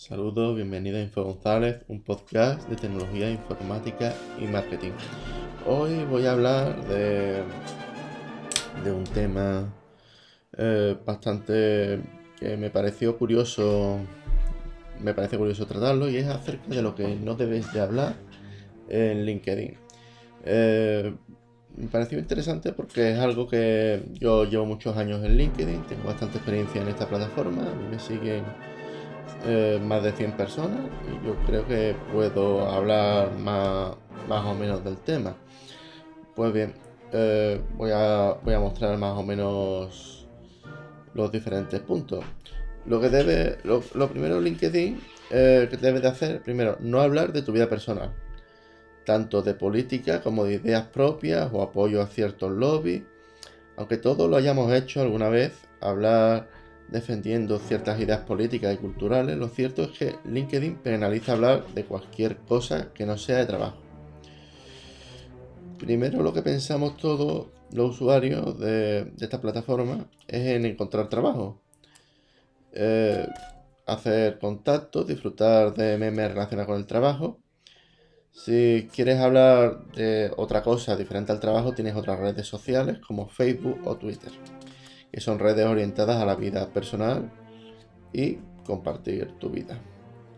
Saludos, bienvenido a Info González, un podcast de tecnología informática y marketing. Hoy voy a hablar de, un tema eh, bastante que me pareció curioso, me parece curioso tratarlo y es acerca de lo que no debes de hablar en LinkedIn. Eh, me pareció interesante porque es algo que yo llevo muchos años en LinkedIn, tengo bastante experiencia en esta plataforma, a mí me siguen eh, más de 100 personas y yo creo que puedo hablar más, más o menos del tema. Pues bien, eh, voy, a, voy a mostrar más o menos los diferentes puntos. Lo que debe, lo, primero LinkedIn eh, que debes de hacer, primero, no hablar de tu vida personal, tanto de política como de ideas propias o apoyo a ciertos lobbies. Aunque todos lo hayamos hecho alguna vez, hablar defendiendo ciertas ideas políticas y culturales, lo cierto es que LinkedIn penaliza hablar de cualquier cosa que no sea de trabajo. Primero lo que pensamos todos los usuarios de, esta plataforma es en encontrar trabajo, eh, hacer contactos, disfrutar de memes relacionados con el trabajo. Si quieres hablar de otra cosa diferente al trabajo, tienes otras redes sociales como Facebook o Twitter que son redes orientadas a la vida personal y compartir tu vida.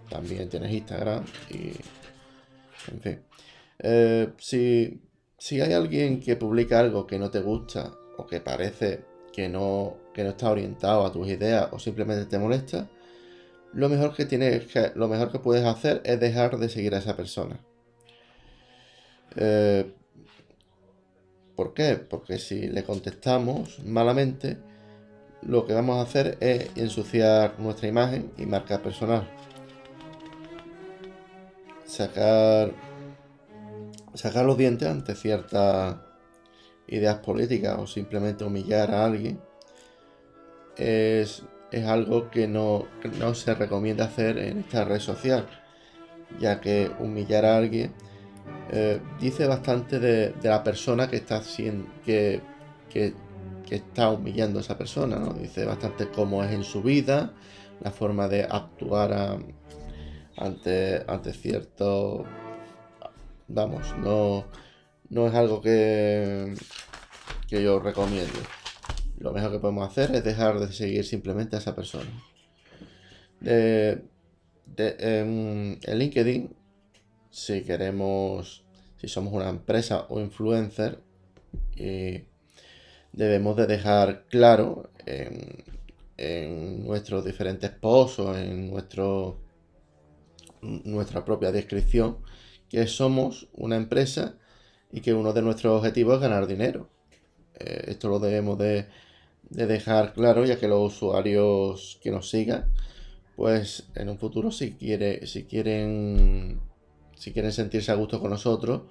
También tienes Instagram y... En fin. Eh, si, si hay alguien que publica algo que no te gusta o que parece que no, que no está orientado a tus ideas o simplemente te molesta, lo mejor que tienes lo mejor que puedes hacer es dejar de seguir a esa persona. Eh, ¿Por qué? Porque si le contestamos malamente, lo que vamos a hacer es ensuciar nuestra imagen y marca personal. Sacar, sacar los dientes ante ciertas ideas políticas o simplemente humillar a alguien es, algo que no, se recomienda hacer en esta red social, ya que humillar a alguien eh, dice bastante de, la persona que está haciendo, que, está humillando a esa persona, ¿no? Dice bastante cómo es en su vida, la forma de actuar ante, ante cierto... Vamos, no, no es algo que, que yo recomiendo. Lo mejor que podemos hacer es dejar de seguir simplemente a esa persona. De, en, LinkedIn, si queremos, si somos una empresa o influencer, y debemos de dejar claro en, nuestros diferentes posts o en nuestra propia descripción que somos una empresa y que uno de nuestros objetivos es ganar dinero. Eh, esto lo debemos de, dejar claro ya que los usuarios que nos sigan pues en un futuro si, quiere, si quieren si quieren sentirse a gusto con nosotros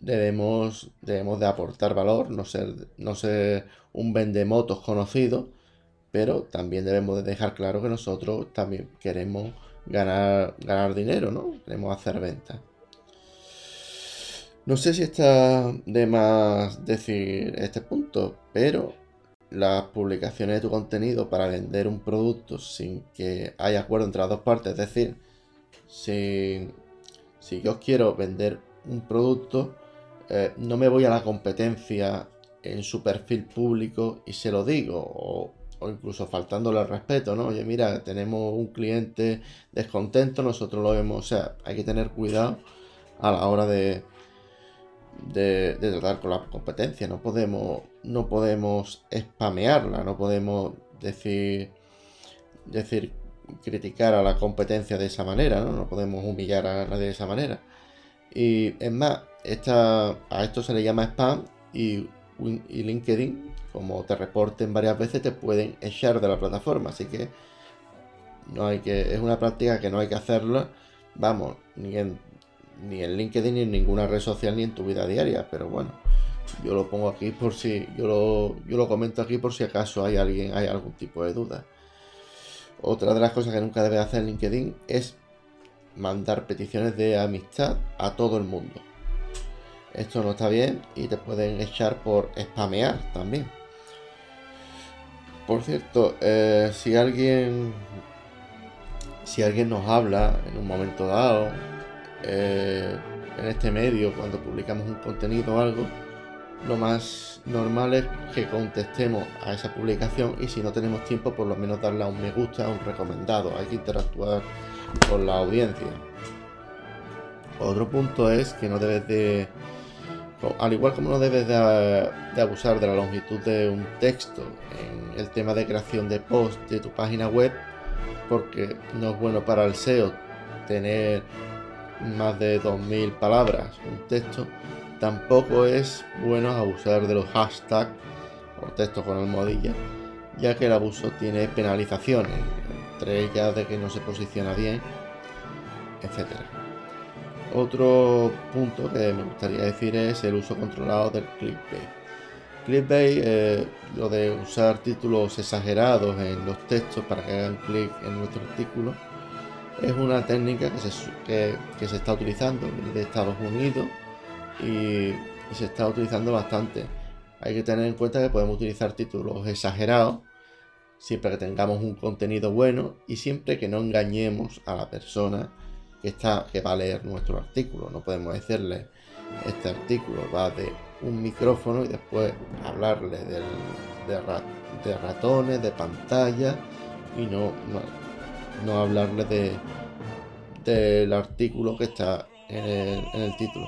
debemos, debemos de aportar valor, no ser, no ser un vendemotos conocido, pero también debemos de dejar claro que nosotros también queremos ganar, ganar dinero, ¿no? Queremos hacer ventas. No sé si está de más decir este punto, pero las publicaciones de tu contenido para vender un producto sin que haya acuerdo entre las dos partes, es decir, si, si yo quiero vender un producto, eh, no me voy a la competencia en su perfil público y se lo digo, o, incluso faltándole al respeto, ¿no? Oye, mira, tenemos un cliente descontento, nosotros lo vemos, o sea, hay que tener cuidado a la hora de, de, tratar con la competencia, no podemos, no podemos spamearla, no podemos decir, decir, criticar a la competencia de esa manera, ¿no? Podemos humillar a nadie de esa manera. Y es más, esta, a esto se le llama spam y, LinkedIn, como te reporten varias veces, te pueden echar de la plataforma. Así que no hay que, es una práctica que no hay que hacerla, vamos, ni en, ni en LinkedIn ni en ninguna red social ni en tu vida diaria. Pero bueno, yo lo pongo aquí por si, yo lo, yo lo comento aquí por si acaso hay alguien, hay algún tipo de duda. Otra de las cosas que nunca debe hacer LinkedIn es mandar peticiones de amistad a todo el mundo. Esto no está bien y te pueden echar por spamear también. Por cierto, eh, si alguien si alguien nos habla en un momento dado, eh, en este medio, cuando publicamos un contenido o algo, lo más normal es que contestemos a esa publicación y si no tenemos tiempo, por lo menos darle a un me gusta, a un recomendado. Hay que interactuar con la audiencia. Otro punto es que no debes de, al igual como no debes de, abusar de la longitud de un texto en el tema de creación de post de tu página web, porque no es bueno para el SEO tener más de 2000 palabras un texto, tampoco es bueno abusar de los hashtags o textos con almohadilla, ya que el abuso tiene penalizaciones, entre ellas de que no se posiciona bien, etcétera. Otro punto que me gustaría decir es el uso controlado del clickbait. Clickbait, eh, lo de usar títulos exagerados en los textos para que hagan clic en nuestro artículo, es una técnica que se, está utilizando de Estados Unidos y, se está utilizando bastante. Hay que tener en cuenta que podemos utilizar títulos exagerados siempre que tengamos un contenido bueno y siempre que no engañemos a la persona que, está, que va a leer nuestro artículo. No podemos decirle, este artículo va de un micrófono y después hablarle de, ratones, de pantalla y no, no, hablarle de del artículo que está en el, título.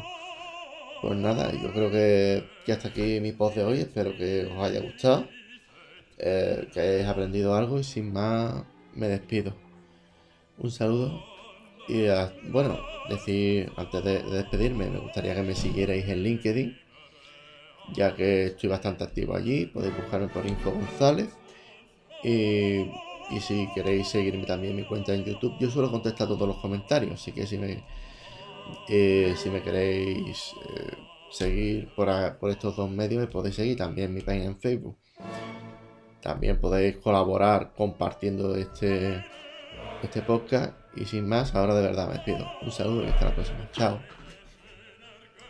Pues nada, yo creo que, que, hasta aquí mi post de hoy. Espero que os haya gustado, eh, que hayáis aprendido algo y sin más me despido. Un saludo y bueno, decir, antes de, despedirme, me gustaría que me siguierais en LinkedIn, ya que estoy bastante activo allí. Podéis buscarme por Info González. Y, si queréis seguirme también en mi cuenta en YouTube, yo suelo contestar todos los comentarios, así que si me, eh, si me queréis eh, seguir por, estos dos medios, me podéis seguir también mi página en Facebook. También podéis colaborar compartiendo este, este podcast y sin más, ahora de verdad me despido. Un saludo y hasta la próxima. Chao.